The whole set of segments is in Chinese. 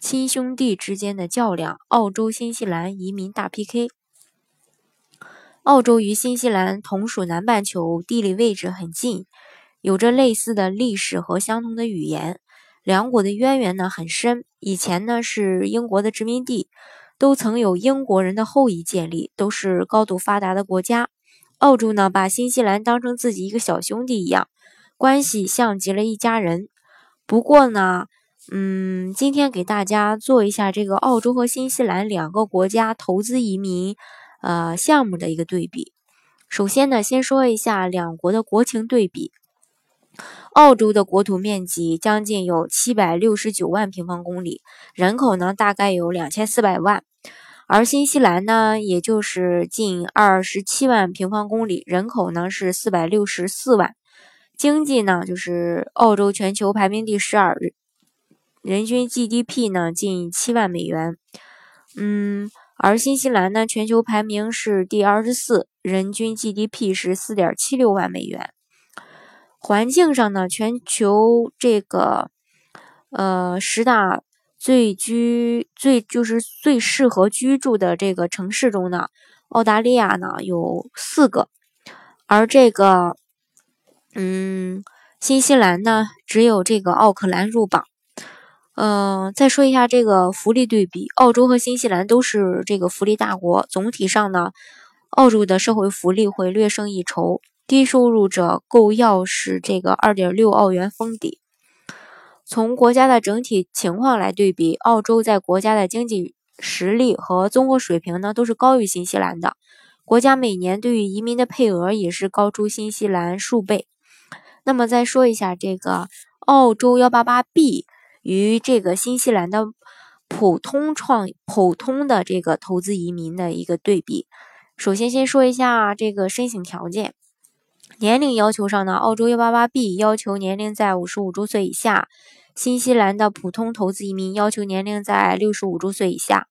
亲兄弟之间的较量，澳洲新西兰移民大 PK。澳洲与新西兰同属南半球，地理位置很近，有着类似的历史和相同的语言。两国的渊源呢很深，以前呢是英国的殖民地，都曾有英国人的后裔建立，都是高度发达的国家。澳洲呢把新西兰当成自己一个小兄弟一样，关系像极了一家人。不过呢。嗯，今天给大家做一下这个澳洲和新西兰两个国家投资移民呃项目的一个对比。首先呢，先说一下两国的国情对比。澳洲的国土面积将近有七百六十九万平方公里，人口呢大概有两千四百万，而新西兰呢也就是近二十七万平方公里，人口呢是四百六十四万。经济呢就是澳洲全球排名第十二。人均 GDP 呢近七万美元，嗯，而新西兰呢全球排名是第二十四，人均 GDP 是四点七六万美元。环境上呢，全球这个呃十大最居最就是最适合居住的这个城市中呢，澳大利亚呢有四个，而这个嗯新西兰呢只有这个奥克兰入榜。嗯，再说一下这个福利对比，澳洲和新西兰都是这个福利大国。总体上呢，澳洲的社会福利会略胜一筹，低收入者购药是这个二点六澳元封顶。从国家的整体情况来对比，澳洲在国家的经济实力和综合水平呢都是高于新西兰的。国家每年对于移民的配额也是高出新西兰数倍。那么再说一下这个澳洲幺八八 B。与这个新西兰的普通创普通的这个投资移民的一个对比，首先先说一下这个申请条件，年龄要求上呢，澳洲幺八八 B 要求年龄在五十五周岁以下，新西兰的普通投资移民要求年龄在六十五周岁以下。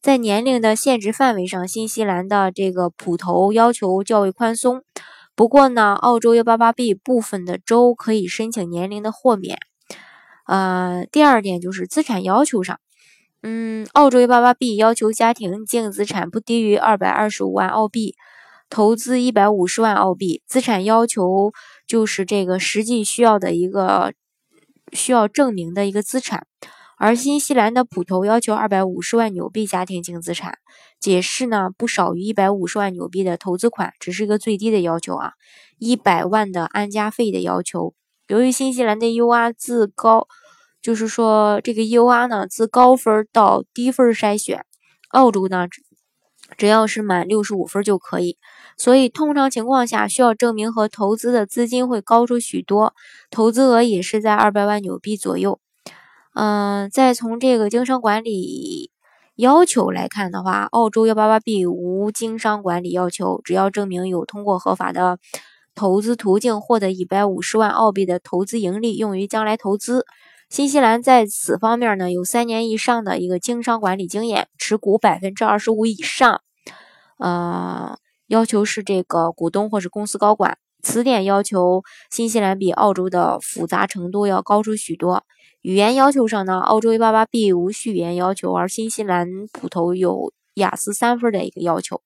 在年龄的限制范围上，新西兰的这个普投要求较为宽松，不过呢，澳洲幺八八 B 部分的州可以申请年龄的豁免。呃，第二点就是资产要求上，嗯，澳洲幺八八 B 要求家庭净资产不低于二百二十五万澳币，投资一百五十万澳币。资产要求就是这个实际需要的一个需要证明的一个资产。而新西兰的普投要求二百五十万纽币家庭净资产，解释呢不少于一百五十万纽币的投资款，只是一个最低的要求啊，一百万的安家费的要求。由于新西兰的 UR 自高，就是说这个 UR 呢自高分到低分筛选，澳洲呢只要是满六十五分就可以，所以通常情况下需要证明和投资的资金会高出许多，投资额也是在二百万纽币左右。嗯，再从这个经商管理要求来看的话，澳洲幺八八 B 无经商管理要求，只要证明有通过合法的。投资途径获得一百五十万澳币的投资盈利，用于将来投资。新西兰在此方面呢，有三年以上的一个经商管理经验，持股百分之二十五以上。呃，要求是这个股东或是公司高管。此点要求，新西兰比澳洲的复杂程度要高出许多。语言要求上呢，澳洲 A88B 无需语言要求，而新西兰普投有雅思三分的一个要求。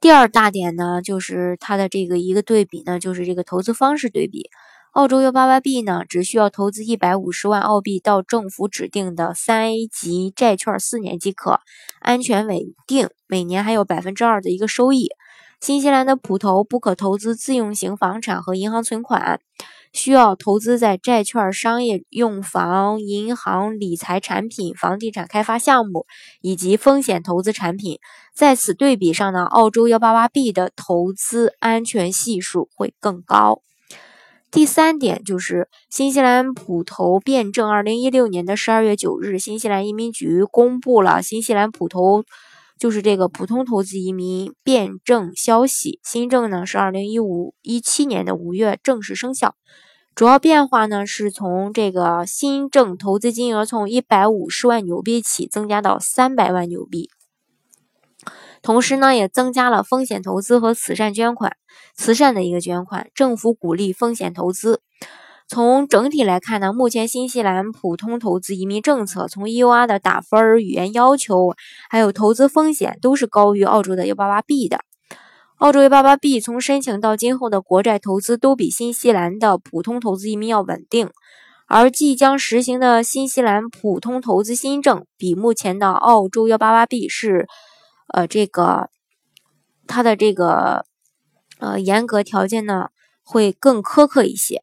第二大点呢，就是它的这个一个对比呢，就是这个投资方式对比。澳洲幺八八 B 呢，只需要投资一百五十万澳币到政府指定的三 A 级债券四年即可，安全稳定，每年还有百分之二的一个收益。新西兰的普投不可投资自用型房产和银行存款。需要投资在债券、商业用房、银行理财产品、房地产开发项目以及风险投资产品。在此对比上呢，澳洲幺八八 B 的投资安全系数会更高。第三点就是新西兰普投变证。二零一六年的十二月九日，新西兰移民局公布了新西兰普投，就是这个普通投资移民变证消息。新政呢是二零一五一七年的五月正式生效。主要变化呢是从这个新政投资金额从一百五十万纽币起增加到三百万纽币。同时呢，也增加了风险投资和慈善捐款，慈善的一个捐款，政府鼓励风险投资。从整体来看呢，目前新西兰普通投资移民政策，从 EUR 的打分、语言要求，还有投资风险，都是高于澳洲的 188B 的。澳洲 188B 从申请到今后的国债投资，都比新西兰的普通投资移民要稳定。而即将实行的新西兰普通投资新政，比目前的澳洲 188B 是。呃，这个它的这个呃严格条件呢会更苛刻一些。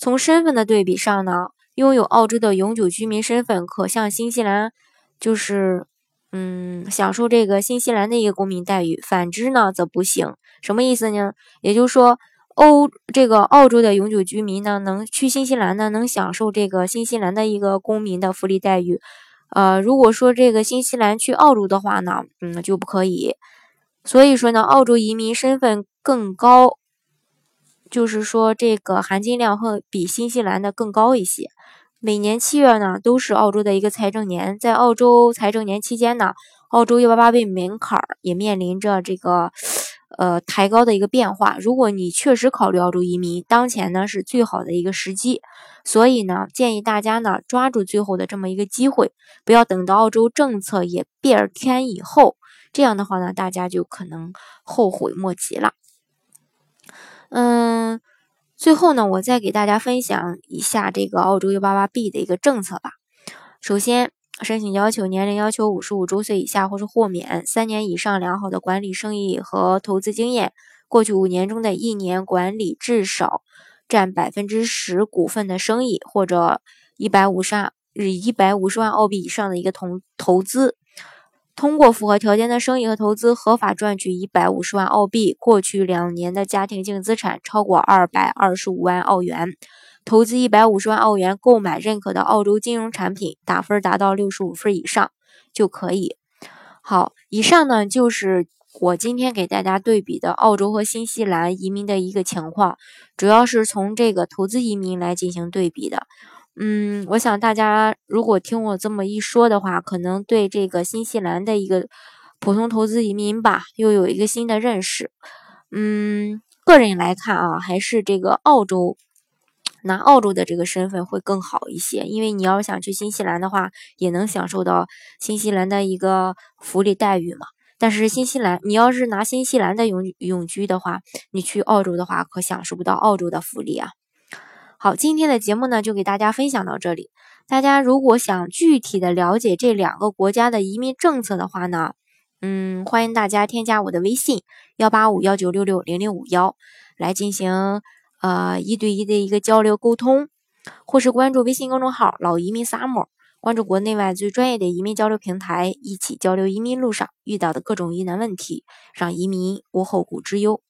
从身份的对比上呢，拥有澳洲的永久居民身份可向新西兰就是嗯享受这个新西兰的一个公民待遇，反之呢则不行。什么意思呢？也就是说，欧这个澳洲的永久居民呢能去新西兰呢能享受这个新西兰的一个公民的福利待遇。呃，如果说这个新西兰去澳洲的话呢，嗯，就不可以。所以说呢，澳洲移民身份更高，就是说这个含金量会比新西兰的更高一些。每年七月呢，都是澳洲的一个财政年，在澳洲财政年期间呢，澳洲幺八八 B 门槛也面临着这个。呃，抬高的一个变化。如果你确实考虑澳洲移民，当前呢是最好的一个时机。所以呢，建议大家呢抓住最后的这么一个机会，不要等到澳洲政策也变天以后，这样的话呢，大家就可能后悔莫及了。嗯，最后呢，我再给大家分享一下这个澳洲 188B 的一个政策吧。首先。申请要求年龄要求五十五周岁以下或是豁免，三年以上良好的管理生意和投资经验，过去五年中的一年管理至少占百分之十股份的生意，或者一百五十万日一百五十万澳币以上的一个投投资，通过符合条件的生意和投资合法赚取一百五十万澳币，过去两年的家庭净资产超过二百二十五万澳元。投资一百五十万澳元购买认可的澳洲金融产品，打分达到六十五分以上就可以。好，以上呢就是我今天给大家对比的澳洲和新西兰移民的一个情况，主要是从这个投资移民来进行对比的。嗯，我想大家如果听我这么一说的话，可能对这个新西兰的一个普通投资移民吧，又有一个新的认识。嗯，个人来看啊，还是这个澳洲。拿澳洲的这个身份会更好一些，因为你要想去新西兰的话，也能享受到新西兰的一个福利待遇嘛。但是新西兰，你要是拿新西兰的永永居的话，你去澳洲的话，可享受不到澳洲的福利啊。好，今天的节目呢，就给大家分享到这里。大家如果想具体的了解这两个国家的移民政策的话呢，嗯，欢迎大家添加我的微信幺八五幺九六六零零五幺来进行。呃，一对一的一个交流沟通，或是关注微信公众号“老移民 summer”，关注国内外最专业的移民交流平台，一起交流移民路上遇到的各种疑难问题，让移民无后顾之忧。